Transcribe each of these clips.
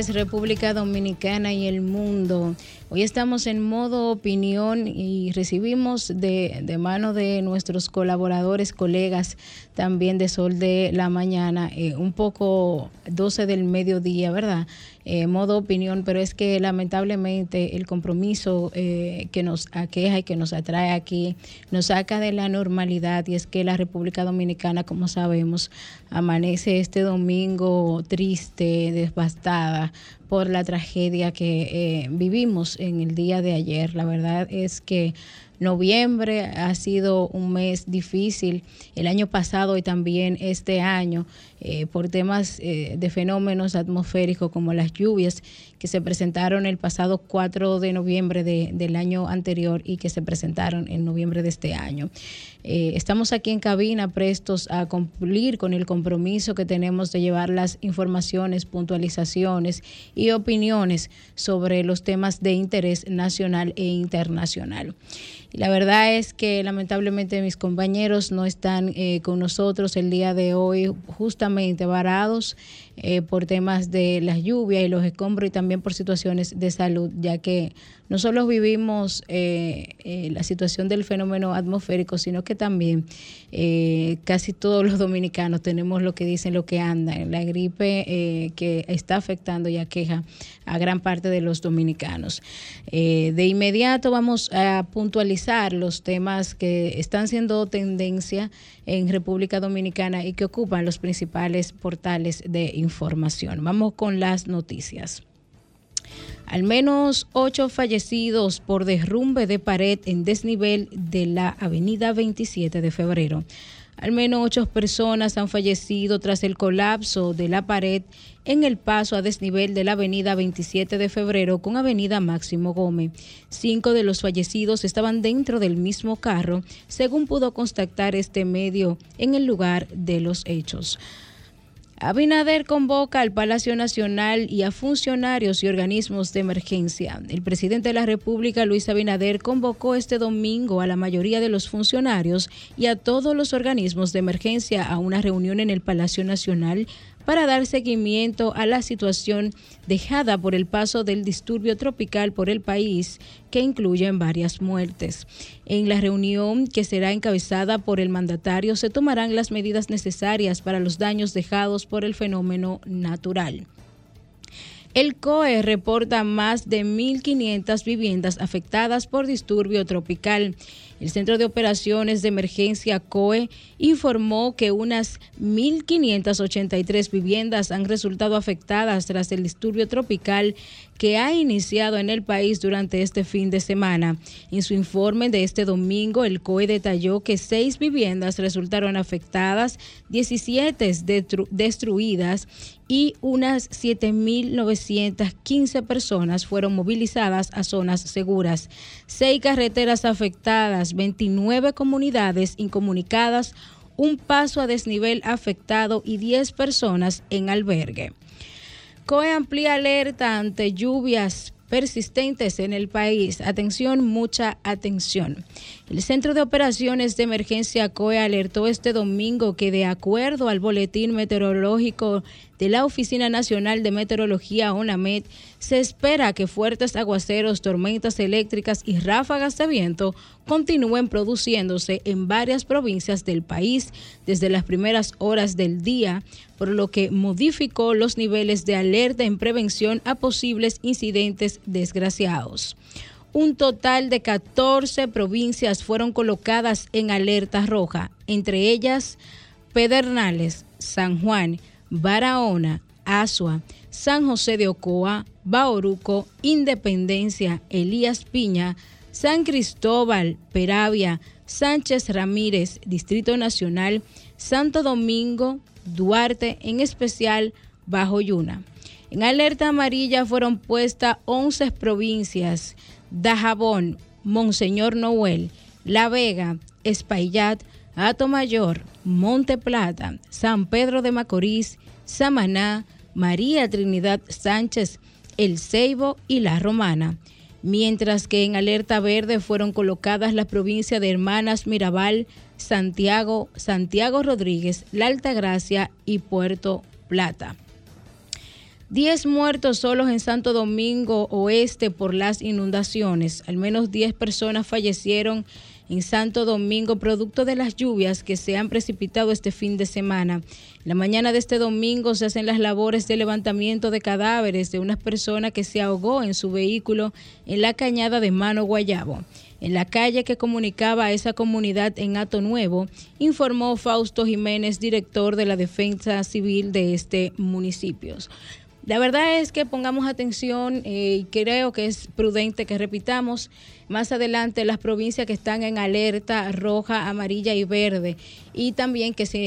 República Dominicana y el mundo. Hoy estamos en modo opinión y recibimos de, de, mano de nuestros colaboradores, colegas también de Sol de la Mañana, eh, un poco 12 del mediodía, ¿verdad? Eh, modo opinión, pero es que lamentablemente el compromiso eh, que nos aqueja y que nos atrae aquí nos saca de la normalidad y es que la República Dominicana, como sabemos, amanece este domingo triste, devastada por la tragedia que eh, vivimos en el día de ayer. La verdad es que noviembre ha sido un mes difícil, el año pasado y también este año, eh, por temas eh, de fenómenos atmosféricos como las lluvias que se presentaron el pasado 4 de noviembre de, del año anterior y que se presentaron en noviembre de este año. Eh, estamos aquí en cabina prestos a cumplir con el compromiso que tenemos de llevar las informaciones, puntualizaciones y opiniones sobre los temas de interés nacional e internacional. La verdad es que lamentablemente mis compañeros no están con nosotros el día de hoy justamente varados eh, por temas de las lluvias y los escombros y también por situaciones de salud, ya que no solo vivimos eh, eh, la situación del fenómeno atmosférico, sino que también casi todos los dominicanos tenemos lo que dicen, lo que anda, la gripe que está afectando y aqueja a gran parte de los dominicanos. de inmediato vamos a puntualizar los temas que están siendo tendencia en República Dominicana y que ocupan los principales portales de información. Vamos con las noticias. Al menos ocho fallecidos por derrumbe de pared en desnivel de la avenida 27 de febrero. Al menos ocho personas han fallecido tras el colapso de la pared en el paso a desnivel de la avenida 27 de febrero con avenida Máximo Gómez. Cinco de los fallecidos estaban dentro del mismo carro, según pudo constatar este medio en el lugar de los hechos. Abinader convoca al Palacio Nacional y a funcionarios y organismos de emergencia. El presidente de la República, Luis Abinader, convocó este domingo a la mayoría de los funcionarios y a todos los organismos de emergencia a una reunión en el Palacio Nacional para dar seguimiento a la situación dejada por el paso del disturbio tropical por el país, que incluye varias muertes. En la reunión, que será encabezada por el mandatario, se tomarán las medidas necesarias para los daños dejados por el fenómeno natural. El COE reporta más de 1.500 viviendas afectadas por disturbio tropical. El Centro de Operaciones de Emergencia COE informó que unas 1.583 viviendas han resultado afectadas tras el disturbio tropical que ha iniciado en el país durante este fin de semana. En su informe de este domingo, el COE detalló que seis viviendas resultaron afectadas, 17 destruidas y unas 7.915 personas fueron movilizadas a zonas seguras. Seis carreteras afectadas, 29 comunidades incomunicadas, un paso a desnivel afectado y 10 personas en albergue. COE amplía alerta ante lluvias persistentes en el país. Atención, mucha atención. El Centro de Operaciones de Emergencia COE alertó este domingo que de acuerdo al boletín meteorológico de la Oficina Nacional de Meteorología, ONAMED, se espera que fuertes aguaceros, tormentas eléctricas y ráfagas de viento continúen produciéndose en varias provincias del país desde las primeras horas del día, por lo que modificó los niveles de alerta en prevención a posibles incidentes desgraciados. Un total de 14 provincias fueron colocadas en alerta roja, entre ellas Pedernales, San Juan, Barahona, Asua, San José de Ocoa, Bauruco, Independencia, Elías Piña, San Cristóbal, Peravia, Sánchez Ramírez, Distrito Nacional, Santo Domingo, Duarte, en especial bajo Yuna. En alerta amarilla fueron puestas 11 provincias, Dajabón, Monseñor Noel, La Vega, Espaillat, Mayor, Monte Plata, San Pedro de Macorís, Samaná, María Trinidad Sánchez, El Ceibo y La Romana. Mientras que en alerta verde fueron colocadas las provincias de Hermanas Mirabal, Santiago, Santiago Rodríguez, La Altagracia y Puerto Plata. Diez muertos solos en Santo Domingo Oeste por las inundaciones. Al menos diez personas fallecieron en Santo Domingo producto de las lluvias que se han precipitado este fin de semana. La mañana de este domingo se hacen las labores de levantamiento de cadáveres de una persona que se ahogó en su vehículo en la cañada de Mano Guayabo. En la calle que comunicaba a esa comunidad en Ato Nuevo, informó Fausto Jiménez, director de la Defensa Civil de este municipio. La verdad es que pongamos atención eh, y creo que es prudente que repitamos más adelante las provincias que están en alerta roja, amarilla y verde y también que se,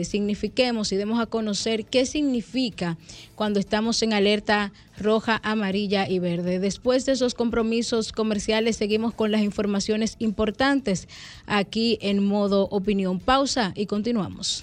eh, signifiquemos y demos a conocer qué significa cuando estamos en alerta roja, amarilla y verde. Después de esos compromisos comerciales seguimos con las informaciones importantes aquí en modo opinión. Pausa y continuamos.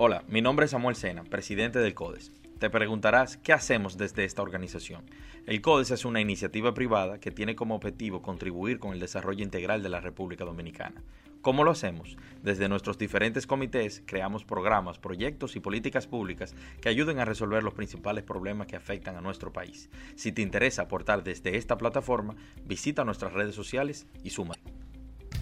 Hola, mi nombre es Samuel Sena, presidente del CODES. Te preguntarás, ¿qué hacemos desde esta organización? El CODES es una iniciativa privada que tiene como objetivo contribuir con el desarrollo integral de la República Dominicana. ¿Cómo lo hacemos? Desde nuestros diferentes comités creamos programas, proyectos y políticas públicas que ayuden a resolver los principales problemas que afectan a nuestro país. Si te interesa aportar desde esta plataforma, visita nuestras redes sociales y suma.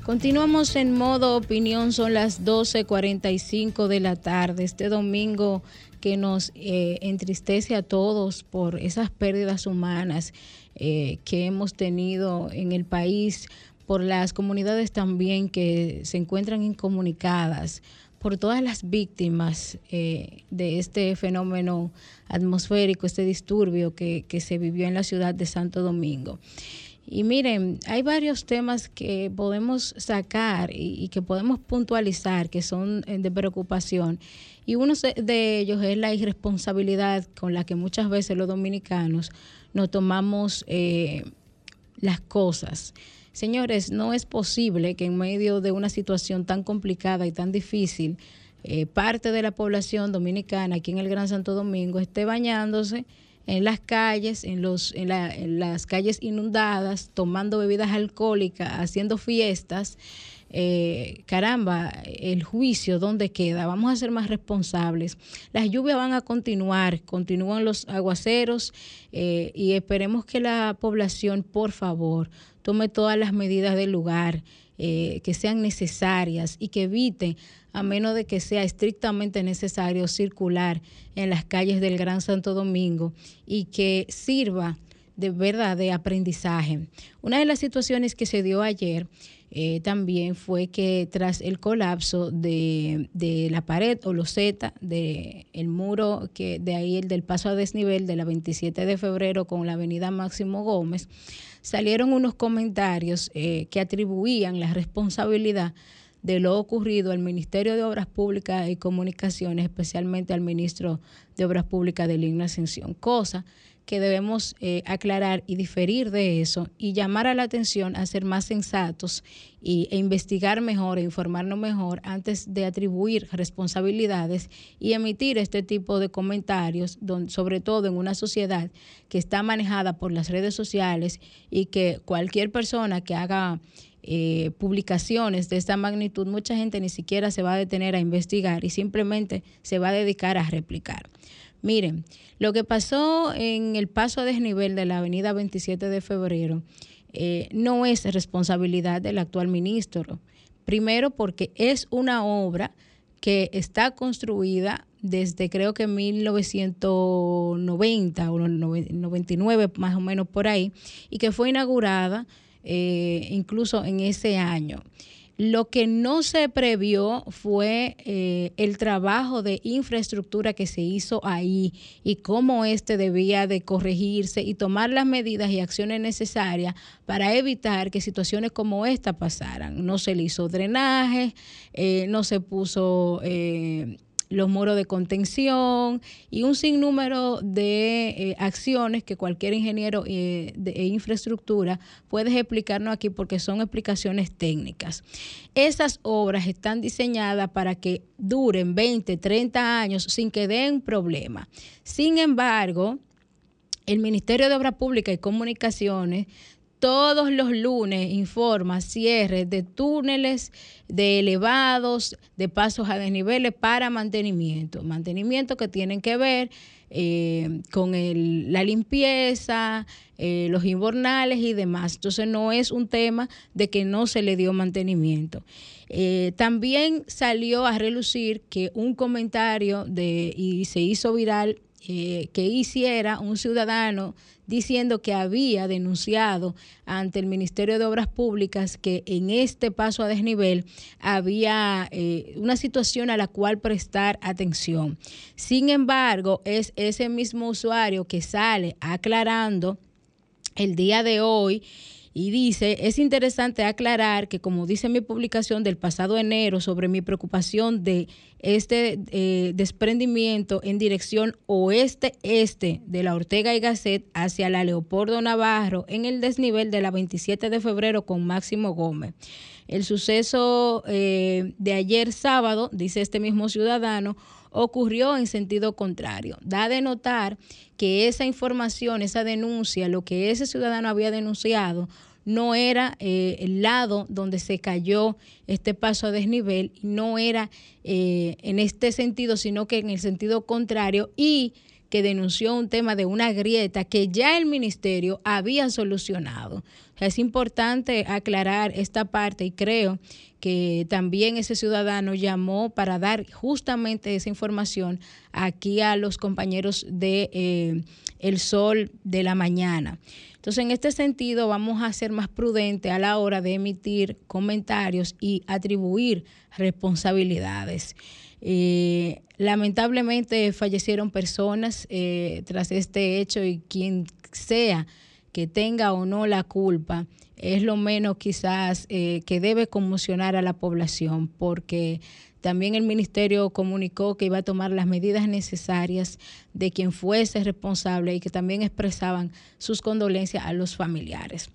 Continuamos en modo opinión, son las 12.45 de la tarde. Este domingo que nos eh, entristece a todos por esas pérdidas humanas eh, que hemos tenido en el país, por las comunidades también que se encuentran incomunicadas, por todas las víctimas eh, de este fenómeno atmosférico, este disturbio que, que se vivió en la ciudad de Santo Domingo. Y miren, hay varios temas que podemos sacar y, que podemos puntualizar que son eh, de preocupación. Y uno de ellos es la irresponsabilidad con la que muchas veces los dominicanos nos tomamos eh, las cosas. Señores, no es posible que en medio de una situación tan complicada y tan difícil, eh, parte de la población dominicana aquí en el Gran Santo Domingo esté bañándose en las calles, en, los, en, las calles inundadas, tomando bebidas alcohólicas, haciendo fiestas. Eh, caramba, el juicio, ¿dónde queda? Vamos a ser más responsables. Las lluvias van a continuar, continúan los aguaceros eh, y esperemos que la población, por favor, tome todas las medidas del lugar eh, que sean necesarias y que evite a menos de que sea estrictamente necesario circular en las calles del Gran Santo Domingo y que sirva de verdad de aprendizaje. Una de las situaciones que se dio ayer eh, también fue que tras el colapso de, la pared o loseta del el muro que de ahí el del paso a desnivel de la 27 de febrero con la avenida Máximo Gómez, salieron unos comentarios eh, que atribuían la responsabilidad de lo ocurrido al Ministerio de Obras Públicas y Comunicaciones, especialmente al ministro de Obras Públicas de Línea Ascensión, cosa que debemos eh, aclarar y diferir de eso y llamar a la atención a ser más sensatos y, e investigar mejor e informarnos mejor antes de atribuir responsabilidades y emitir este tipo de comentarios, sobre todo en una sociedad que está manejada por las redes sociales y que cualquier persona que haga eh, publicaciones de esta magnitud, mucha gente ni siquiera se va a detener a investigar y simplemente se va a dedicar a replicar. Miren, lo que pasó en el paso a desnivel de la avenida 27 de febrero eh, no es responsabilidad del actual ministro. Primero porque es una obra que está construida desde creo que 1990 o 99 más o menos por ahí y que fue inaugurada eh, incluso en ese año. Lo que no se previó fue eh, el trabajo de infraestructura que se hizo ahí y cómo este debía de corregirse y tomar las medidas y acciones necesarias para evitar que situaciones como esta pasaran. No se le hizo drenaje, eh, no se puso... Eh, los muros de contención y un sinnúmero de eh, acciones que cualquier ingeniero eh, de infraestructura puede explicarnos aquí porque son explicaciones técnicas. Esas obras están diseñadas para que duren 20, 30 años sin que den problema. Sin embargo, el Ministerio de Obras Públicas y Comunicaciones todos los lunes informa cierres de túneles, de elevados, de pasos a desniveles para mantenimiento. Mantenimiento que tienen que ver eh, con la limpieza, eh, los invernales y demás. Entonces no es un tema de que no se le dio mantenimiento. Eh, también salió a relucir que un comentario de, y se hizo viral que hiciera un ciudadano diciendo que había denunciado ante el Ministerio de Obras Públicas que en este paso a desnivel había eh, una situación a la cual prestar atención. Sin embargo, es ese mismo usuario que sale aclarando el día de hoy y dice, es interesante aclarar que como dice mi publicación del pasado enero sobre mi preocupación de este eh, desprendimiento en dirección oeste-este de la Ortega y Gasset hacia la Leopoldo Navarro en el desnivel de la 27 de febrero con Máximo Gómez. El suceso eh, de ayer sábado, dice este mismo ciudadano, ocurrió en sentido contrario. Da de notar que esa información, esa denuncia, lo que ese ciudadano había denunciado, no era eh, el lado donde se cayó este paso a desnivel, no era eh, en este sentido, sino que en el sentido contrario y que denunció un tema de una grieta que ya el ministerio había solucionado. es importante aclarar esta parte y creo que también ese ciudadano llamó para dar justamente esa información aquí a los compañeros de eh, El Sol de la Mañana. Entonces, en este sentido, vamos a ser más prudentes a la hora de emitir comentarios y atribuir responsabilidades. Eh, lamentablemente fallecieron personas eh, tras este hecho y quien sea que tenga o no la culpa, es lo menos quizás eh, que debe conmocionar a la población, porque también el ministerio comunicó que iba a tomar las medidas necesarias de quien fuese responsable y que también expresaban sus condolencias a los familiares.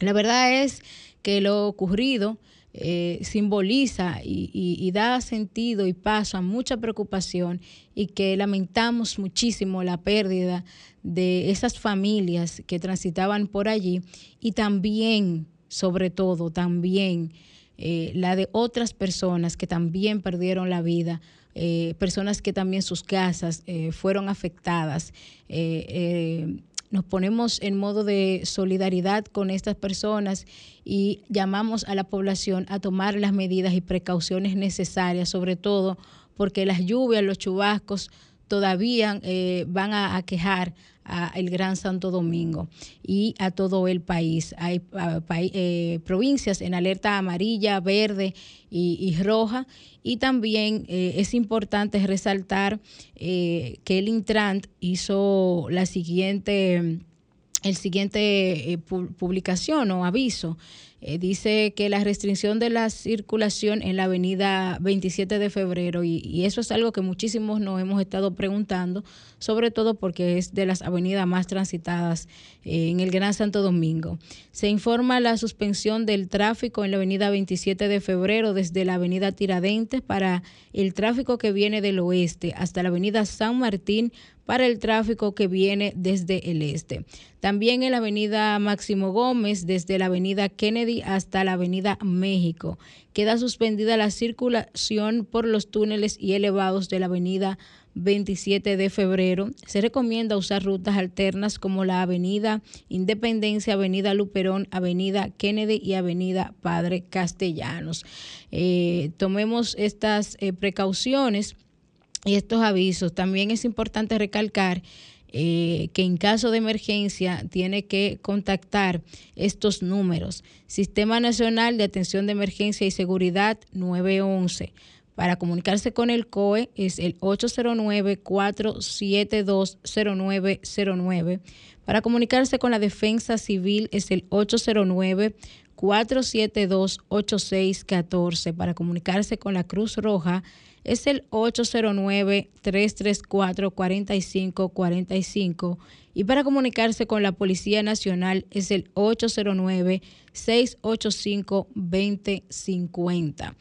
La verdad es que lo ocurrido eh, simboliza y, da sentido y paso a mucha preocupación y que lamentamos muchísimo la pérdida de esas familias que transitaban por allí y también, sobre todo, también eh, la de otras personas que también perdieron la vida, eh, personas que también sus casas fueron afectadas nos ponemos en modo de solidaridad con estas personas y llamamos a la población a tomar las medidas y precauciones necesarias, sobre todo porque las lluvias, los chubascos todavía eh, van a, quejar a el Gran Santo Domingo y a todo el país. Hay eh, provincias en alerta amarilla, verde y, roja. Y también eh, es importante resaltar que el Intrant hizo la siguiente, el siguiente publicación o aviso eh, dice que la restricción de la circulación en la avenida 27 de febrero, y, eso es algo que muchísimos nos hemos estado preguntando, sobre todo porque es de las avenidas más transitadas eh, en el Gran Santo Domingo. Se informa la suspensión del tráfico en la avenida 27 de febrero desde la avenida Tiradentes para el tráfico que viene del oeste hasta la avenida San Martín para el tráfico que viene desde el este. También en la avenida Máximo Gómez, desde la avenida Kennedy hasta la avenida México. Queda suspendida la circulación por los túneles y elevados de la avenida 27 de febrero. Se recomienda usar rutas alternas como la Avenida Independencia, Avenida Luperón, Avenida Kennedy y Avenida Padre Castellanos. Eh, tomemos estas eh, precauciones y estos avisos. También es importante recalcar eh, que en caso de emergencia tiene que contactar estos números. Sistema Nacional de Atención de Emergencia y Seguridad 911. Para comunicarse con el COE es el 809-472-0909. Para comunicarse con la Defensa Civil es el 809 472-8614. Para comunicarse con la Cruz Roja es el 809-334-4545 y para comunicarse con la Policía Nacional es el 809-685-2050.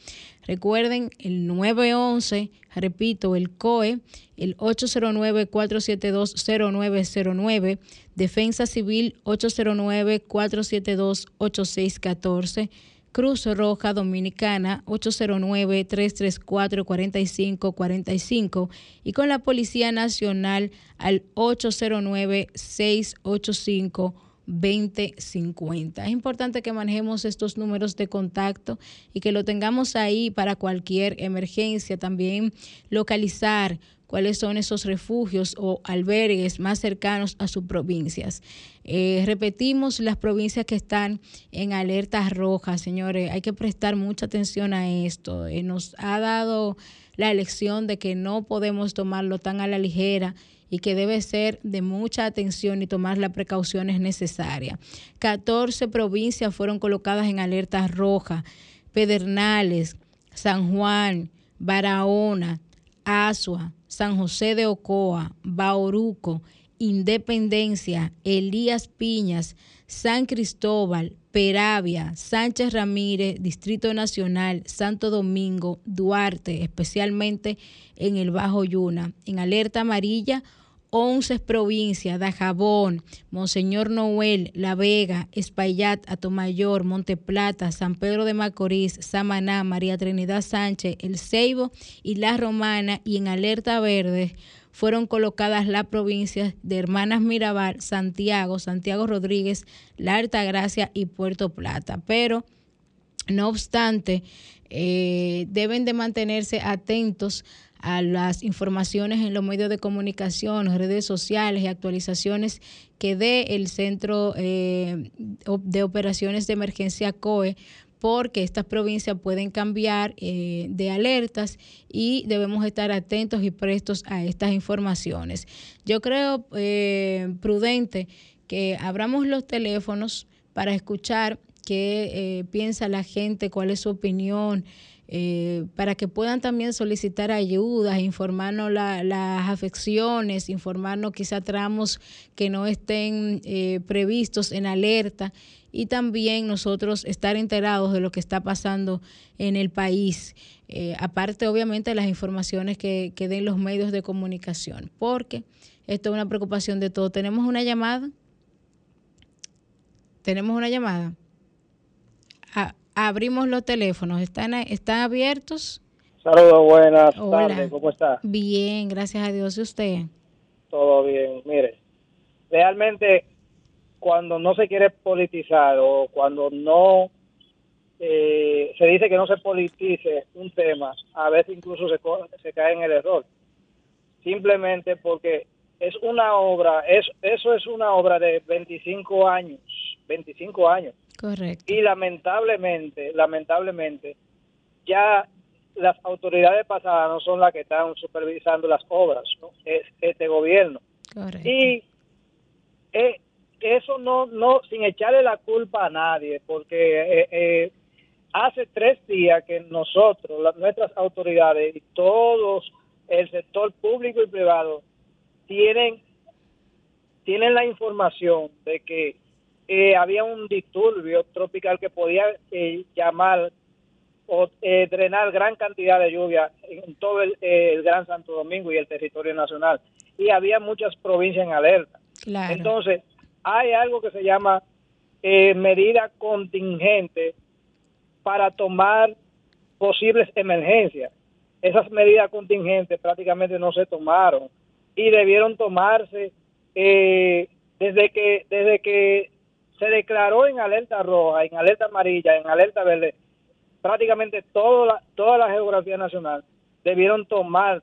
Recuerden el 911, repito, el COE, el 809-472-0909, Defensa Civil 809-472-8614 Cruz Roja Dominicana 809-334-4545 y con la Policía Nacional al 809-685-2050. Es importante que manejemos estos números de contacto y que lo tengamos ahí para cualquier emergencia. También localizar cuáles son esos refugios o albergues más cercanos a sus provincias. Eh, repetimos las provincias que están en alertas rojas, señores, hay que prestar mucha atención a esto. Eh, nos ha dado la lección de que no podemos tomarlo tan a la ligera y que debe ser de mucha atención y tomar las precauciones necesarias. 14 provincias fueron colocadas en alertas rojas, Pedernales, San Juan, Barahona, Asua, San José de Ocoa, Bauruco, Independencia, Elías Piñas, San Cristóbal, Peravia, Sánchez Ramírez, Distrito Nacional, Santo Domingo, Duarte, especialmente en el Bajo Yuna. En alerta amarilla 11 provincias, Dajabón, Monseñor Noel, La Vega, Espaillat, Atomayor, Monteplata, San Pedro de Macorís, Samaná, María Trinidad Sánchez, El Ceibo y La Romana y en alerta verde fueron colocadas las provincias de Hermanas Mirabal, Santiago, Santiago Rodríguez, La Altagracia y Puerto Plata. Pero, no obstante, eh, deben de mantenerse atentos a las informaciones en los medios de comunicación, redes sociales y actualizaciones que dé el Centro eh, de Operaciones de Emergencia COE porque estas provincias pueden cambiar eh, de alertas y debemos estar atentos y prestos a estas informaciones. Yo creo eh, prudente que abramos los teléfonos para escuchar qué piensa la gente, cuál es su opinión. Eh, para que puedan también solicitar ayudas, informarnos las afecciones, informarnos quizá tramos que no estén eh, previstos en alerta y también nosotros estar enterados de lo que está pasando en el país, eh, aparte obviamente de las informaciones que, den los medios de comunicación, porque esto es una preocupación de todo. ¿Tenemos una llamada? ¿Tenemos una llamada? Ah, abrimos los teléfonos. ¿Están, están abiertos? Saludos, buenas tardes. ¿Cómo está? Bien, gracias a Dios. ¿Y usted? Todo bien. Mire, realmente cuando no se quiere politizar o cuando no eh, se dice que no se politice un tema, a veces incluso se, se cae en el error. Simplemente porque es una obra, es, eso es una obra de 25 años, 25 años Correcto. Y lamentablemente, lamentablemente, ya las autoridades pasadas no son las que están supervisando las obras, ¿no? es este gobierno. Correcto. Y eh, eso no, no, sin echarle la culpa a nadie, porque eh, eh, hace tres días que nosotros, nuestras autoridades y todos el sector público y privado tienen tienen la información de que eh, había un disturbio tropical que podía eh, llamar o eh, drenar gran cantidad de lluvia en todo el, Gran Santo Domingo y el territorio nacional. Y había muchas provincias en alerta. Entonces, hay algo que se llama medida contingente para tomar posibles emergencias. esas medidas contingentes prácticamente no se tomaron y debieron tomarse eh, desde que desde que se declaró en alerta roja, en alerta amarilla, en alerta verde, prácticamente toda la, toda la geografía nacional debieron tomar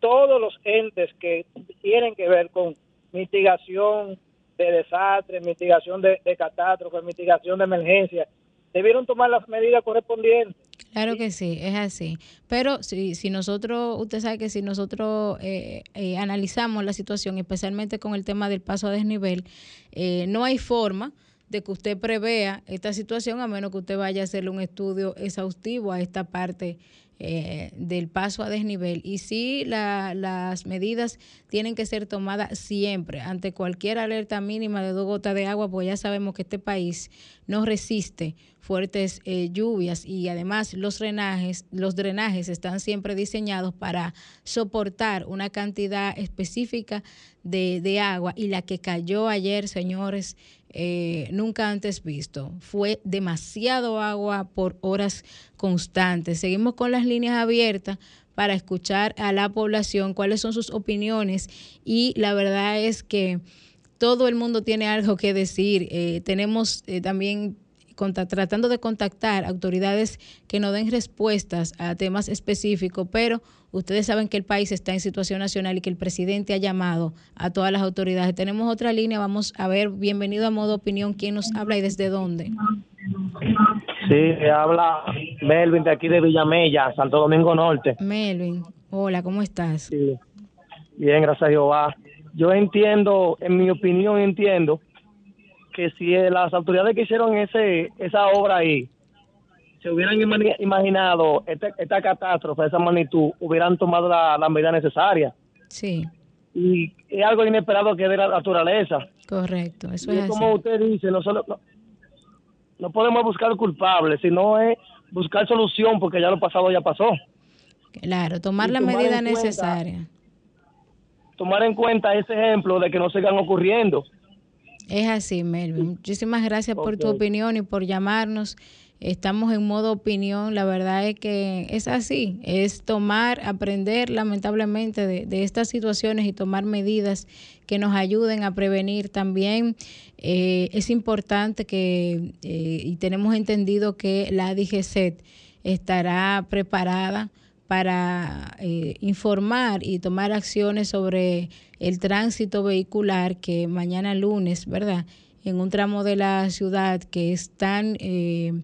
todos los entes que tienen que ver con mitigación de desastres, mitigación de, catástrofes, mitigación de emergencias, debieron tomar las medidas correspondientes. Claro que sí, es así. Pero si, si nosotros, usted sabe que si nosotros eh, eh, analizamos la situación, especialmente con el tema del paso a desnivel, eh, no hay forma de que usted prevea esta situación a menos que usted vaya a hacerle un estudio exhaustivo a esta parte eh, del paso a desnivel. Y sí, las medidas tienen que ser tomadas siempre, ante cualquier alerta mínima de dos gotas de agua, pues ya sabemos que este país no resiste fuertes eh, lluvias. Y además los drenajes, los drenajes están siempre diseñados para soportar una cantidad específica de, de agua. Y la que cayó ayer, señores, eh, nunca antes visto. Fue demasiado agua por horas constantes. Seguimos con las líneas abiertas para escuchar a la población cuáles son sus opiniones y la verdad es que todo el mundo tiene algo que decir. Eh, tenemos eh, también tratando de contactar autoridades que nos den respuestas a temas específicos, pero ustedes saben que el país está en situación nacional y que el presidente ha llamado a todas las autoridades. Tenemos otra línea, vamos a ver, bienvenido a Modo Opinión, ¿quién nos habla y desde dónde? Sí, habla Melvin de aquí de Villamella, Santo Domingo Norte. Melvin, hola, ¿cómo estás? Sí. Bien, gracias a Jehová. Yo entiendo, en mi opinión entiendo, que si las autoridades que hicieron ese esa obra ahí se hubieran imaginado esta, esta catástrofe de esa magnitud, hubieran tomado la, la medida necesaria. Sí. Y es algo inesperado que de la naturaleza. Correcto, eso es, como usted dice, no, solo, no, podemos buscar culpables, sino es buscar solución porque ya lo pasado ya pasó. Claro, tomar la medida necesaria. Tomar en cuenta ese ejemplo de que no sigan ocurriendo. Es así, Melvin. Muchísimas gracias por tu opinión y por llamarnos. Estamos en modo opinión. La verdad es que es así. Es tomar, aprender lamentablemente de, estas situaciones y tomar medidas que nos ayuden a prevenir. También eh, es importante que, eh, y tenemos entendido que la DGCET estará preparada para eh, informar y tomar acciones sobre el tránsito vehicular que mañana lunes, ¿verdad? En un tramo de la ciudad que es tan eh,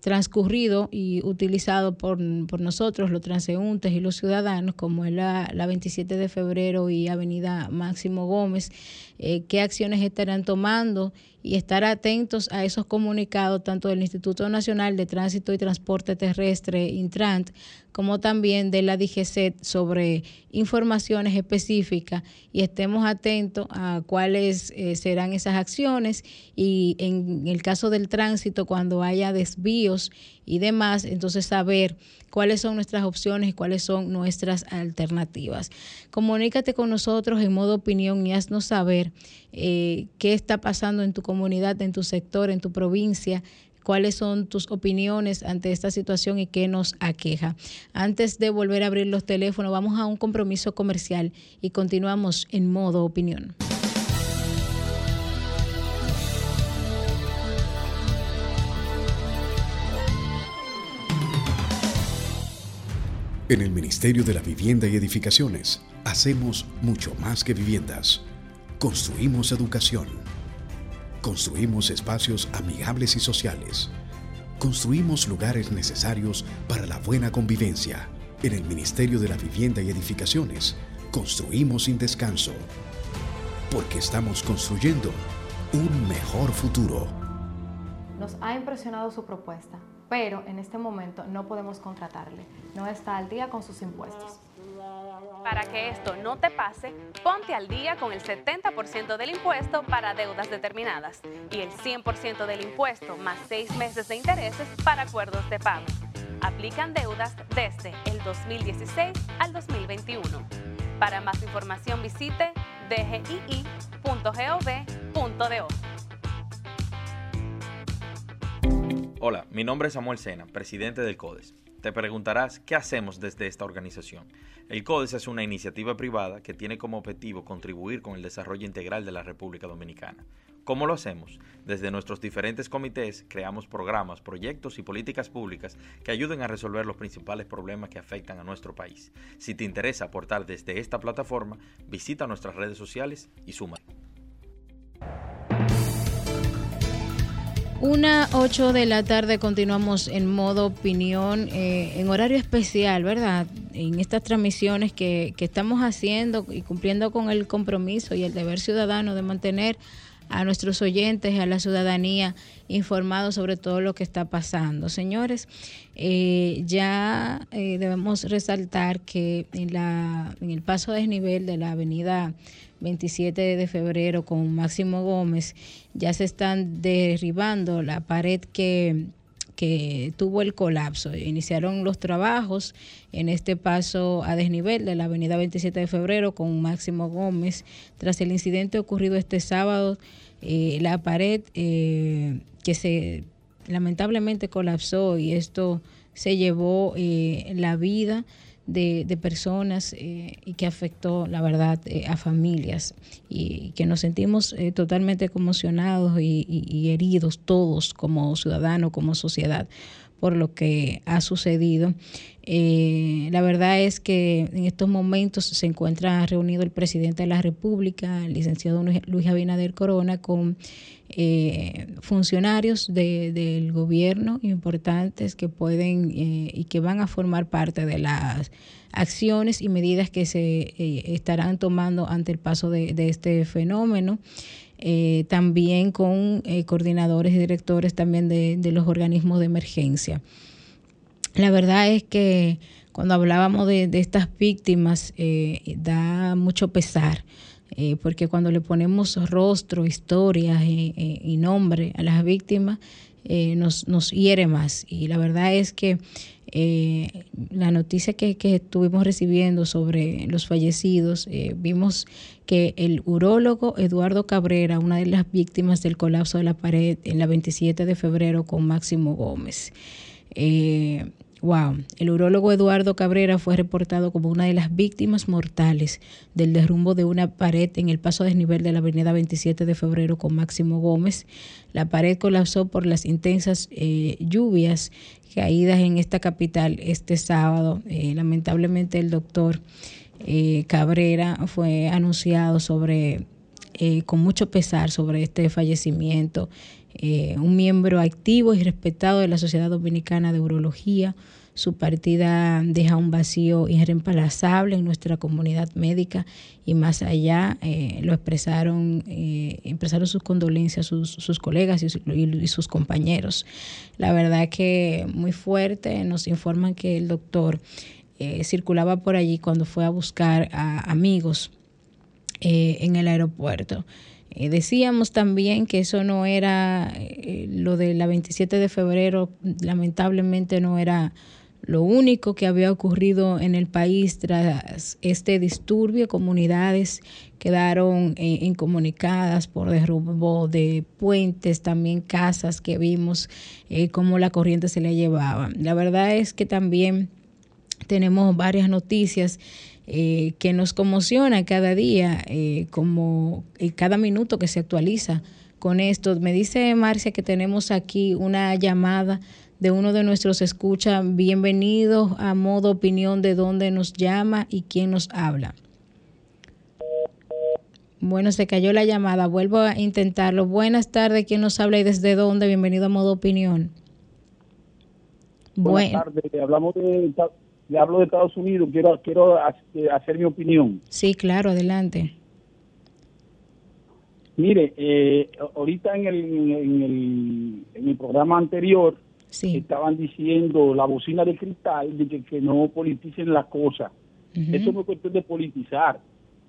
transcurrido y utilizado por, por, nosotros, los transeúntes y los ciudadanos, como es la, la 27 de febrero y Avenida Máximo Gómez, eh, qué acciones estarán tomando y estar atentos a esos comunicados tanto del Instituto Nacional de Tránsito y Transporte Terrestre, Intrant, como también de la DGCET sobre informaciones específicas. Y estemos atentos a cuáles eh, serán esas acciones y en el caso del tránsito, cuando haya y demás, entonces saber cuáles son nuestras opciones y cuáles son nuestras alternativas. Comunícate con nosotros en modo opinión y haznos saber eh, qué está pasando en tu comunidad, en tu sector, en tu provincia, cuáles son tus opiniones ante esta situación y qué nos aqueja. Antes de volver a abrir los teléfonos, vamos a un compromiso comercial y continuamos en modo opinión. En el Ministerio de la Vivienda y Edificaciones hacemos mucho más que viviendas. Construimos educación. Construimos espacios amigables y sociales. Construimos lugares necesarios para la buena convivencia. En el Ministerio de la Vivienda y Edificaciones construimos sin descanso. Porque estamos construyendo un mejor futuro. Nos ha impresionado su propuesta pero en este momento no podemos contratarle. No está al día con sus impuestos. Para que esto no te pase, ponte al día con el 70% del impuesto para deudas determinadas y el 100% del impuesto más seis meses de intereses para acuerdos de pago. Aplican deudas desde el 2016 al 2021. Para más información visite dgii.gov.do. Hola, mi nombre es Samuel Sena, presidente del CODES. Te preguntarás, ¿qué hacemos desde esta organización? El CODES es una iniciativa privada que tiene como objetivo contribuir con el desarrollo integral de la República Dominicana. ¿Cómo lo hacemos? Desde nuestros diferentes comités creamos programas, proyectos y políticas públicas que ayuden a resolver los principales problemas que afectan a nuestro país. Si te interesa aportar desde esta plataforma, visita nuestras redes sociales y suma. Una 8 de la tarde continuamos en modo opinión, eh, en horario especial, ¿verdad? En estas transmisiones que, que estamos haciendo y cumpliendo con el compromiso y el deber ciudadano de mantener a nuestros oyentes, a la ciudadanía informados sobre todo lo que está pasando. Señores, eh, ya eh, debemos resaltar que en, la, en el paso a desnivel de la avenida 27 de febrero con Máximo Gómez, ya se están derribando la pared que que tuvo el colapso. Iniciaron los trabajos en este paso a desnivel de la avenida 27 de febrero con Máximo Gómez. Tras el incidente ocurrido este sábado, eh, la pared eh, que se lamentablemente colapsó y esto se llevó eh, la vida de, personas eh, y que afectó, la verdad, eh, a familias y, que nos sentimos eh, totalmente conmocionados y, heridos todos como ciudadanos, como sociedad por lo que ha sucedido. la verdad es que en estos momentos se encuentra reunido el presidente de la República, el licenciado Luis Abinader Corona, con funcionarios del gobierno importantes que pueden y que van a formar parte de las acciones y medidas que se eh, estarán tomando ante el paso de, este fenómeno. Eh, también con eh, coordinadores y directores también de, los organismos de emergencia. La verdad es que cuando hablábamos de, estas víctimas da mucho pesar, porque cuando le ponemos rostro, historias y nombre a las víctimas, nos, nos hiere más. Y la verdad es que eh, la noticia que, estuvimos recibiendo sobre los fallecidos, eh, vimos que el urólogo Eduardo Cabrera, una de las víctimas del colapso de la pared en la 27 de febrero con Máximo Gómez. Eh, Wow, el urólogo Eduardo Cabrera fue reportado como una de las víctimas mortales del derrumbo de una pared en el paso desnivel de la avenida 27 de febrero con Máximo Gómez. La pared colapsó por las intensas eh, lluvias caídas en esta capital este sábado. Eh, lamentablemente el doctor eh, Cabrera fue anunciado sobre, con mucho pesar sobre este fallecimiento. Eh, un miembro activo y respetado de la Sociedad Dominicana de Urología. Su partida deja un vacío irreemplazable en nuestra comunidad médica y más allá eh, lo expresaron, eh, expresaron sus condolencias sus, sus colegas y, sus compañeros. La verdad que muy fuerte, nos informan que el doctor circulaba por allí cuando fue a buscar a amigos en el aeropuerto. Eh, decíamos también que eso no era, eh, lo de la 27 de febrero, lamentablemente no era lo único que había ocurrido en el país tras este disturbio. Comunidades quedaron eh, incomunicadas por derrumbo de puentes, también casas que vimos cómo la corriente se le llevaba. La verdad es que también tenemos varias noticias eh, que nos conmociona cada día, eh, como eh, cada minuto que se actualiza con esto. Me dice Marcia que tenemos aquí una llamada de uno de nuestros escucha. Bienvenidos a modo opinión de dónde nos llama y quién nos habla. Bueno, se cayó la llamada. Vuelvo a intentarlo. Buenas tardes. ¿Quién nos habla y desde dónde? Bienvenido a modo opinión. Buenas tardes. Hablamos de le hablo de Estados Unidos, quiero, quiero eh, hacer mi opinión. Sí, claro, adelante. Mire, eh, ahorita en el, en, el, en el programa anterior estaban diciendo la bocina de cristal de que, no politicen las cosas. Eso no es cuestión de politizar.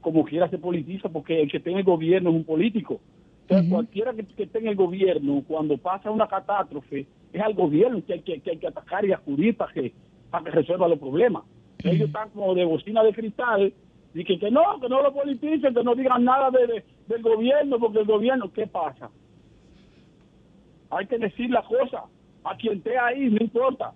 Como quiera se politiza porque el que esté en el gobierno es un político. Entonces, cualquiera que, esté en el gobierno, cuando pasa una catástrofe, es al gobierno que hay que, que, hay que atacar y acudir para que para que resuelva los problemas. Ellos están como de bocina de cristal y que, que no, que no lo politicen, que no digan nada de, del gobierno, porque el gobierno, ¿qué pasa? Hay que decir la cosa. A quien esté ahí, no importa.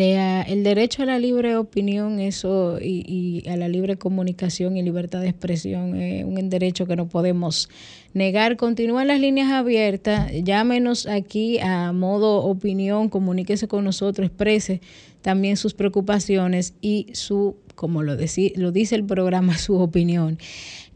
El derecho a la libre opinión eso y, a la libre comunicación y libertad de expresión es un derecho que no podemos negar. Continúan las líneas abiertas, llámenos aquí a modo opinión, comuníquese con nosotros, exprese también sus preocupaciones y su, como lo, lo dice el programa, su opinión.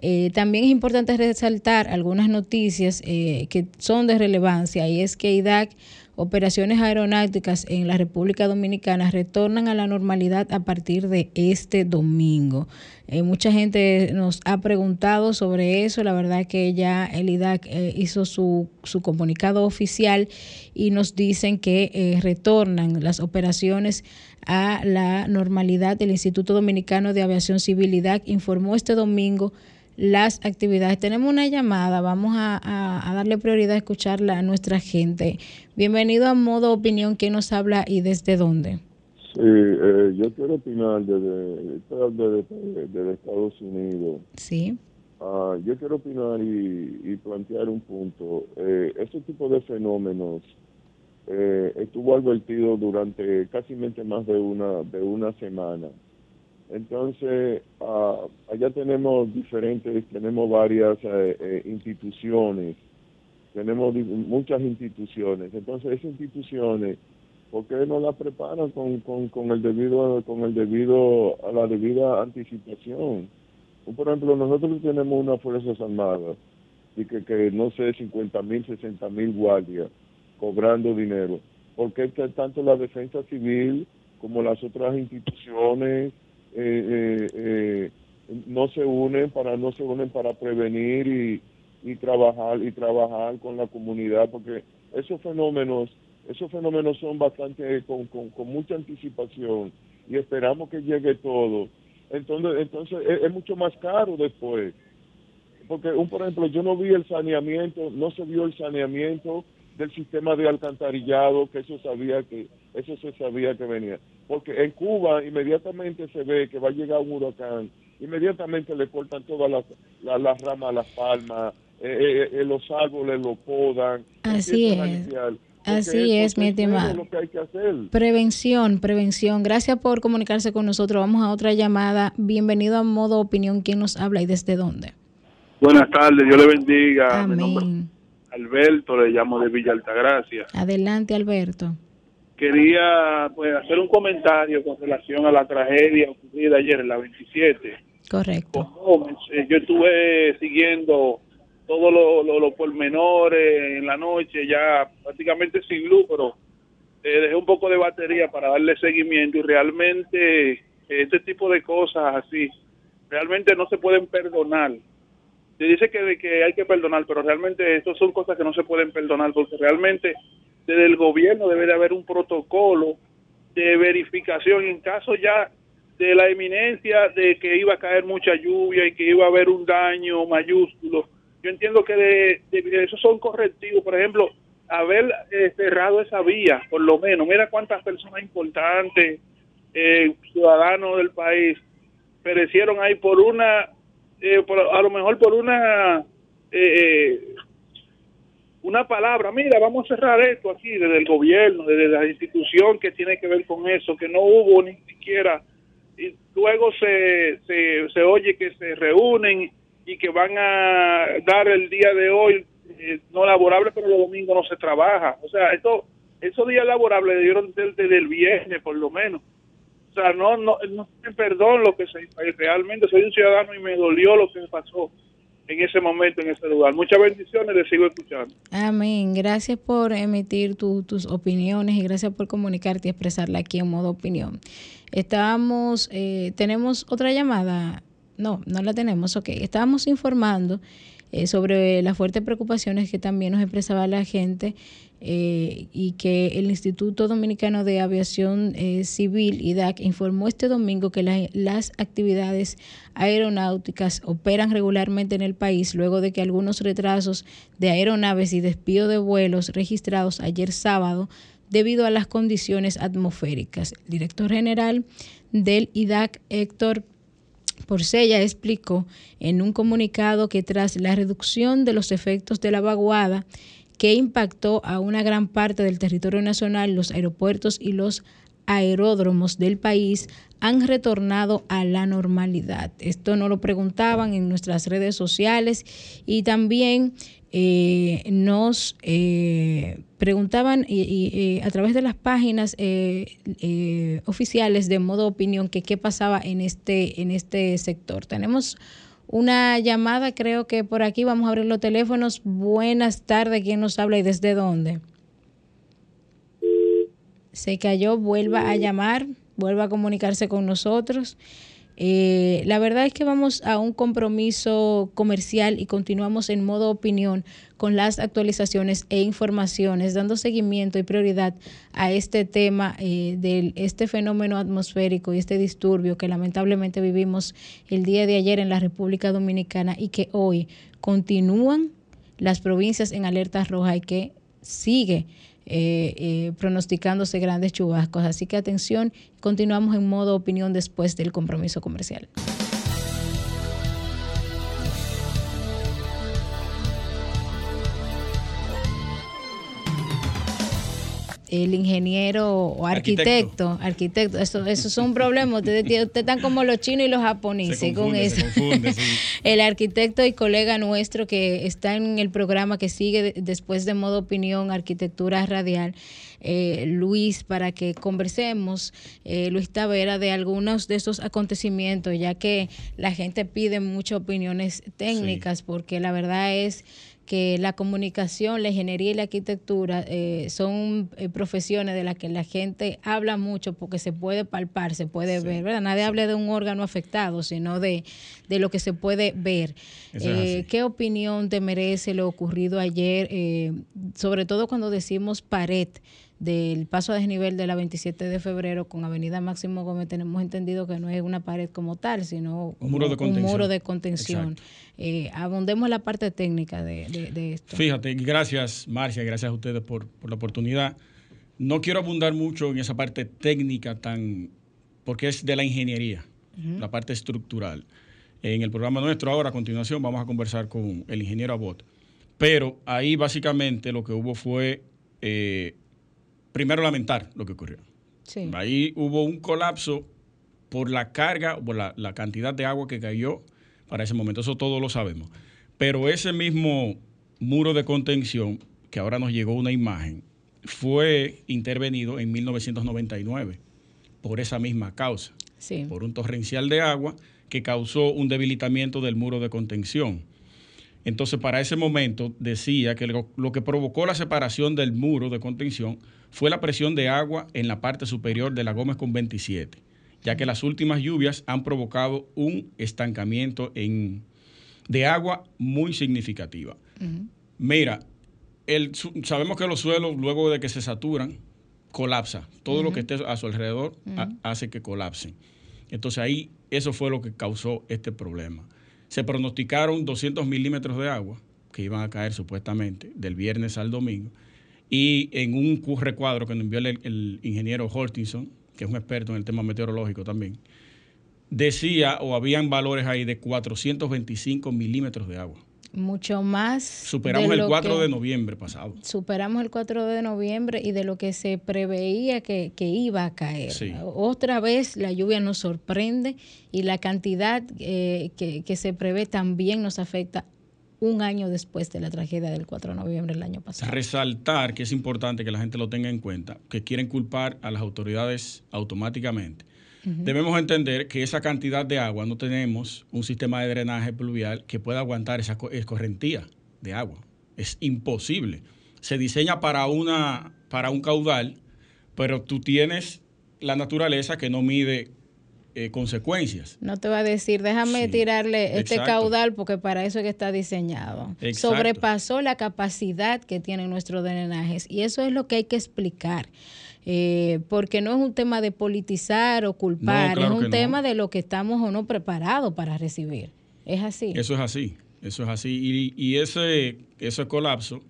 Eh, también es importante resaltar algunas noticias eh, que son de relevancia y es que IDAC operaciones aeronáuticas en la República Dominicana retornan a la normalidad a partir de este domingo. Eh, mucha gente nos ha preguntado sobre eso. La verdad que ya el IDAC eh, hizo su, su, comunicado oficial y nos dicen que eh, retornan las operaciones a la normalidad. El Instituto Dominicano de Aviación Civil IDAC informó este domingo las actividades. Tenemos una llamada, vamos a, darle prioridad a escucharla a nuestra gente. Bienvenido a Modo Opinión, ¿quién nos habla y desde dónde? Sí, eh, yo quiero opinar desde, desde, Estados Unidos. Sí. Ah, yo quiero opinar y, plantear un punto. Eh, este tipo de fenómenos eh, estuvo advertido durante casi más de una, de una semana. Entonces, uh, allá tenemos diferentes, tenemos varias eh, eh, instituciones, tenemos muchas instituciones. Entonces, esas instituciones, ¿por qué no las preparan con, con, con el debido, con el debido, a la debida anticipación? Por ejemplo, nosotros tenemos unas Fuerzas Armadas y que, que no sé, 50 mil, 60 mil guardias cobrando dinero. ¿Por qué tanto la defensa civil como las otras instituciones no se unen para no se unen para prevenir y, y trabajar y trabajar con la comunidad porque esos fenómenos esos fenómenos son bastante con, con, mucha anticipación y esperamos que llegue todo. Entonces entonces es, mucho más caro después. Porque un por ejemplo yo no vi el saneamiento no se vio el saneamiento del sistema de alcantarillado que eso sabía que eso se sabía que venía porque en Cuba inmediatamente se ve que va a llegar un huracán, inmediatamente le cortan todas las, las, ramas, las palmas, eh, eh, eh, los árboles lo podan. Así es. Así es, mi estimado. Prevención, prevención. Gracias por comunicarse con nosotros. Vamos a otra llamada. Bienvenido a Modo Opinión. ¿Quién nos habla y desde dónde? Buenas tardes, Dios le bendiga. Amén. Alberto, le llamo de Villa Altagracia. Adelante, Alberto quería pues hacer un comentario con relación a la tragedia ocurrida ayer en la 27. Correcto. Eh, yo estuve siguiendo todos los lo, pormenores en la noche, ya prácticamente sin luz, pero eh, dejé un poco de batería para darle seguimiento y realmente este tipo de cosas así, realmente no se pueden perdonar. Se dice que, que hay que perdonar, pero realmente eso son cosas que no se pueden perdonar porque realmente desde el gobierno debe de haber un protocolo de verificación en caso ya de la eminencia de que iba a caer mucha lluvia y que iba a haber un daño mayúsculo. Yo entiendo que de, esos son correctivos, por ejemplo, haber eh, cerrado esa vía, por lo menos. Mira cuántas personas importantes, eh, ciudadanos del país, perecieron ahí por una, eh, a lo mejor por una eh, una palabra, mira, vamos a cerrar esto aquí desde el gobierno, desde la institución que tiene que ver con eso, que no hubo ni siquiera, y luego se, se, oye que se reúnen y que van a dar el día de hoy eh, no laborable, pero los domingos no se trabaja. O sea, esto, esos días laborables dieron desde, el viernes por lo menos. O sea, no, no, no perdón lo que se realmente soy un ciudadano y me dolió lo que pasó en ese momento, en ese lugar. Muchas bendiciones, les sigo escuchando. Amén. Gracias por emitir tus opiniones y gracias por comunicarte y expresarla aquí en modo opinión. Estábamos, eh, tenemos otra llamada. No, no la tenemos. Ok, estábamos informando eh, sobre las fuertes preocupaciones que también nos expresaba la gente eh, y que el Instituto Dominicano de Aviación eh, Civil, IDAC, informó este domingo que las actividades aeronáuticas operan regularmente en el país luego de que algunos retrasos de aeronaves y despido de vuelos registrados ayer sábado debido a las condiciones atmosféricas. El director general del IDAC, Héctor Porcella, explicó en un comunicado que tras la reducción de los efectos de la vaguada, que impactó a una gran parte del territorio nacional, los aeropuertos y los aeródromos del país han retornado a la normalidad. Esto nos lo preguntaban en nuestras redes sociales y también eh, nos eh, preguntaban y, a través de las páginas eh, oficiales de modo opinión que qué pasaba en este, en este sector. Tenemos una llamada, creo que por aquí vamos a abrir los teléfonos. Buenas tardes, ¿quién nos habla y desde dónde? Se cayó, vuelva a llamar, vuelva a comunicarse con nosotros. Eh, la verdad es que vamos a un compromiso comercial y continuamos en modo opinión con las actualizaciones e informaciones, dando seguimiento y prioridad a este tema eh, de este fenómeno atmosférico y este disturbio que lamentablemente vivimos el día de ayer en la República Dominicana y que hoy continúan las provincias en alerta roja y que sigue eh, eh, pronosticándose grandes chubascos. Así que atención, continuamos en modo opinión después del compromiso comercial. El ingeniero o arquitecto, arquitecto, eso, eso es un problema. Ustedes, están como los chinos y los japoneses con eso. El arquitecto y colega nuestro que está en el programa que sigue después de modo opinión, arquitectura radial. Eh, Luis para que conversemos, eh, Luis Tavera, de algunos de esos acontecimientos, ya que la gente pide muchas opiniones técnicas, porque la verdad es que la comunicación, la ingeniería y la arquitectura eh, son eh, profesiones de las que la gente habla mucho porque se puede palpar, se puede ver, ¿verdad? Nadie habla de un órgano afectado, sino de, de lo que se puede ver. Eh, ¿Qué opinión te merece lo ocurrido ayer, sobre todo cuando decimos pared? Del paso a desnivel de la 27 de febrero con Avenida Máximo Gómez tenemos entendido que no es una pared como tal, sino un muro de contención. Un muro de contención. Eh, abundemos la parte técnica de, esto. Fíjate, gracias Marcia, gracias a ustedes por, la oportunidad. No quiero abundar mucho en esa parte técnica tan, porque es de la ingeniería, la parte estructural. En el programa nuestro ahora, a continuación, vamos a conversar con el ingeniero Abot. Pero ahí básicamente lo que hubo fue eh, primero lamentar lo que ocurrió. Ahí hubo un colapso por la carga, por la, cantidad de agua que cayó para ese momento. Eso todos lo sabemos. Pero ese mismo muro de contención, que ahora nos llegó una imagen, fue intervenido en 1999 por esa misma causa. Por un torrencial de agua que causó un debilitamiento del muro de contención. Entonces, para ese momento decía que lo, que provocó la separación del muro de contención fue la presión de agua en la parte superior de la Gómez con 27, ya que las últimas lluvias han provocado un estancamiento en, de agua muy significativa. Mira, el, sabemos que los suelos, luego de que se saturan, colapsa. Todo lo que esté a su alrededor hace que colapsen. Entonces ahí eso fue lo que causó este problema. Se pronosticaron 200 milímetros de agua que iban a caer supuestamente del viernes al domingo. Y en un recuadro que nos envió el, ingeniero Hortinson, que es un experto en el tema meteorológico también, decía o habían valores ahí de 425 milímetros de agua. Mucho más. Superamos el 4 de noviembre pasado. Superamos el 4 de noviembre y de lo que se preveía que, iba a caer. Otra vez la lluvia nos sorprende y la cantidad eh, que, que se prevé también nos afecta un año después de la tragedia del 4 de noviembre del año pasado. Resaltar que es importante que la gente lo tenga en cuenta, que quieren culpar a las autoridades automáticamente Debemos entender que esa cantidad de agua no tenemos un sistema de drenaje pluvial que pueda aguantar esa escorrentía de agua. Es imposible. Se diseña para, una, para un caudal, pero tú tienes la naturaleza que no mide eh, consecuencias. No te va a decir, déjame tirarle este caudal porque para eso es que está diseñado. Sobrepasó la capacidad que tienen nuestros drenajes y eso es lo que hay que explicar. Eh, porque no es un tema de politizar o culpar, es un tema de lo que estamos o no preparados para recibir. Es así. Eso es así, eso es así. Y, ese, ese colapso,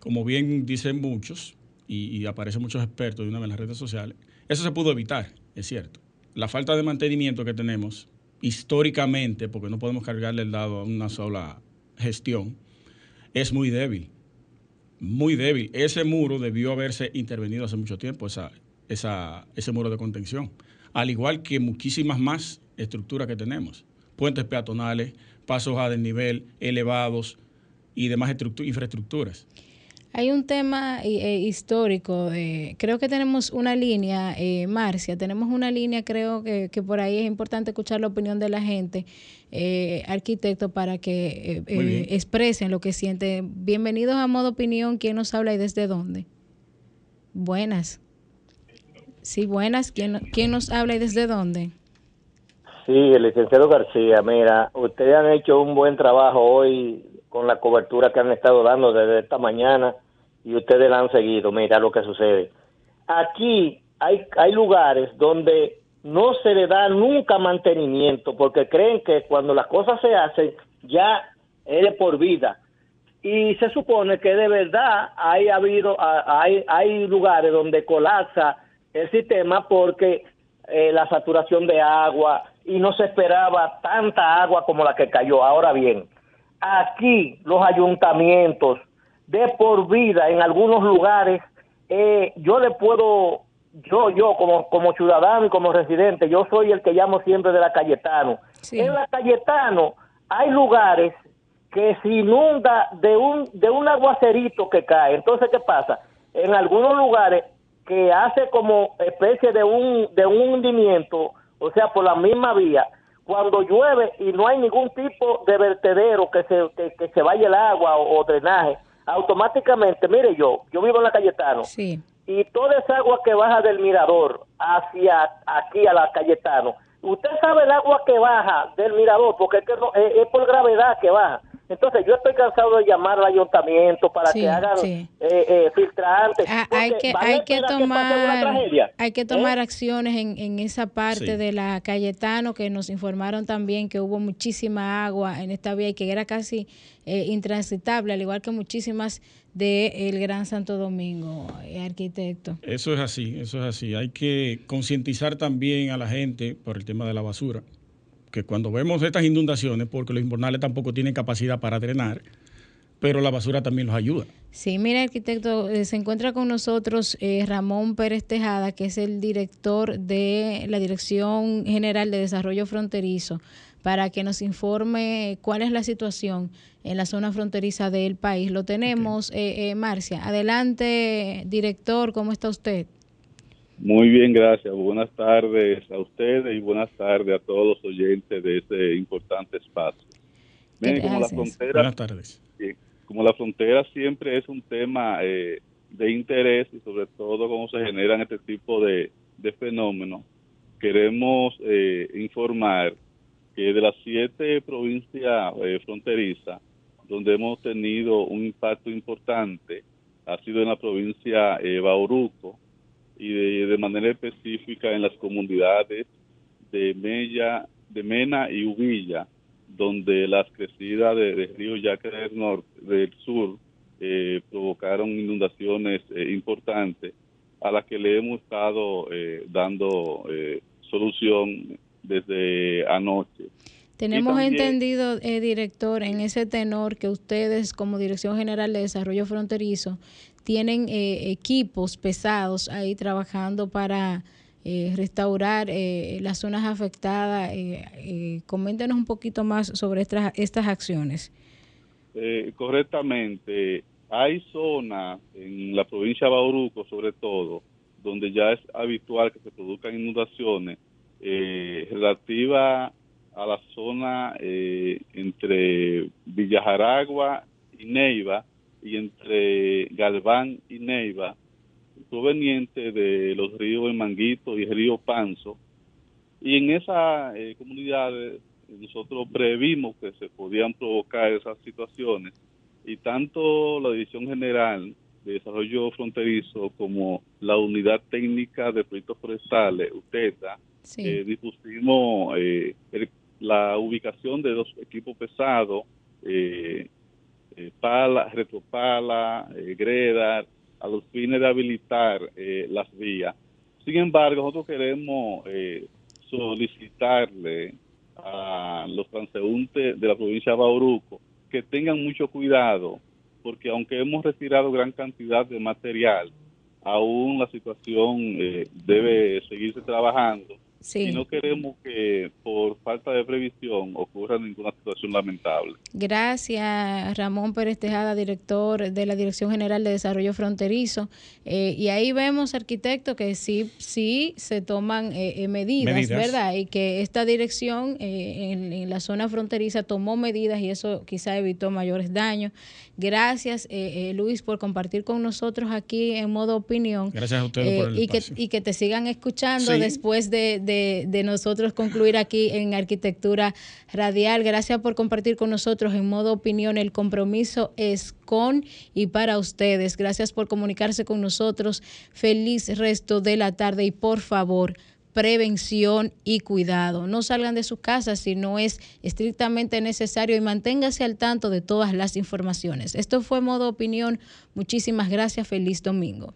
como bien dicen muchos, y, aparecen muchos expertos de una vez en las redes sociales, eso se pudo evitar, es cierto. La falta de mantenimiento que tenemos históricamente, porque no podemos cargarle el dado a una sola gestión, es muy débil muy débil. Ese muro debió haberse intervenido hace mucho tiempo, esa, esa, ese muro de contención, al igual que muchísimas más estructuras que tenemos, puentes peatonales, pasos a desnivel elevados y demás infraestructuras. Hay un tema eh, histórico, creo que tenemos una línea, eh, Marcia, tenemos una línea, creo que, que, por ahí es importante escuchar la opinión de la gente, eh, arquitecto, para que eh, expresen lo que sienten. Bienvenidos a Modo Opinión, ¿quién nos habla y desde dónde? Buenas. Sí, buenas, ¿quién, quién nos habla y desde dónde? Sí, el licenciado García, mira, ustedes han hecho un buen trabajo hoy con la cobertura que han estado dando desde esta mañana y ustedes la han seguido. Mira lo que sucede. Aquí hay, hay lugares donde no se le da nunca mantenimiento porque creen que cuando las cosas se hacen ya es por vida. Y se supone que de verdad hay habido hay, hay lugares donde colapsa el sistema porque eh, la saturación de agua y no se esperaba tanta agua como la que cayó. Ahora bien, aquí los ayuntamientos de por vida en algunos lugares, eh, yo le puedo, yo, yo como, como ciudadano y como residente, yo soy el que llamo siempre de la Cayetano. En la Cayetano hay lugares que se inunda de un, de un aguacerito que cae. Entonces, ¿qué pasa? En algunos lugares que hace como especie de un, de un hundimiento, o sea, por la misma vía, cuando llueve y no hay ningún tipo de vertedero que se, que, se vaya el agua o, drenaje, automáticamente, mire yo, yo vivo en la Cayetano, sí. y toda esa agua que baja del mirador hacia aquí a la Cayetano, usted sabe el agua que baja del mirador, porque es, que es por gravedad que baja. Entonces yo estoy cansado de llamar al ayuntamiento para que hagan eh, eh, filtrantes. Ah, hay que, hay que tomar, hay que tomar acciones en, en esa parte de la Cayetano que nos informaron también que hubo muchísima agua en esta vía y que era casi eh, intransitable, al igual que muchísimas del el Gran Santo Domingo, arquitecto. Eso es así, eso es así. Hay que concientizar también a la gente por el tema de la basura que cuando vemos estas inundaciones, porque los invernales tampoco tienen capacidad para drenar, pero la basura también los ayuda. Sí, mira, arquitecto, eh, se encuentra con nosotros eh, Ramón Pérez Tejada, que es el director de la Dirección General de Desarrollo Fronterizo, para que nos informe cuál es la situación en la zona fronteriza del país. Lo tenemos, eh, Marcia. Adelante, director, ¿cómo está usted? Muy bien, gracias. Buenas tardes a ustedes y buenas tardes a todos los oyentes de este importante espacio. como la frontera, buenas tardes. Como la frontera siempre es un tema eh, de interés y sobre todo cómo se generan este tipo de, fenómenos, queremos eh, informar que de las siete provincias eh, fronterizas, donde hemos tenido un impacto importante, ha sido en la provincia eh, Bauruco, y de, manera específica en las comunidades de Mella, de Mena y Uvilla, donde las crecidas del río Yaque del, norte, del sur eh, provocaron inundaciones eh, importantes a las que le hemos estado eh, dando solución desde anoche. Tenemos entendido, director, en ese tenor que ustedes como Dirección General de Desarrollo Fronterizo tienen eh, equipos pesados ahí trabajando para eh, restaurar eh, las zonas afectadas. coméntenos un poquito más sobre estas, estas acciones. correctamente. Hay zonas en la provincia de Bauruco, sobre todo, donde ya es habitual que se produzcan inundaciones relativa a la zona entre Villajaragua y Neiva, y entre Galván y Neiva, proveniente de los ríos Manguito y el río Panzo. Y en esas eh, comunidades nosotros previmos que se podían provocar esas situaciones y tanto la División General de Desarrollo Fronterizo como la Unidad Técnica de Proyectos Forestales, UTETA, eh, dispusimos eh, la ubicación de dos equipos pesados eh, eh, pala, retropala, eh, greda, a los fines de habilitar eh, las vías. Sin embargo, nosotros queremos solicitarle a los transeúntes de la provincia de Bauruco que tengan mucho cuidado, porque aunque hemos retirado gran cantidad de material, aún la situación eh, debe seguirse trabajando y no queremos que por falta de previsión ocurra ninguna situación lamentable. Gracias, Ramón Pérez Tejada, director de la Dirección General de Desarrollo Fronterizo. Eh, y ahí vemos, arquitecto, que sí, sí se toman eh, eh, medidas, ¿verdad? Y que esta dirección en, en, la zona fronteriza tomó medidas y eso quizá evitó mayores daños. Gracias, Luis, por compartir con nosotros aquí en modo opinión. Gracias a ustedes por el y que, y que te sigan escuchando después de nosotros concluir aquí en Arquitectura Radial. Gracias por compartir con nosotros en modo opinión. El compromiso es con y para ustedes. Gracias por comunicarse con nosotros. Feliz resto de la tarde y por favor prevención y cuidado. No salgan de sus casas si no es estrictamente necesario y manténgase al tanto de todas las informaciones. Esto fue modo opinión. Muchísimas gracias. Feliz domingo.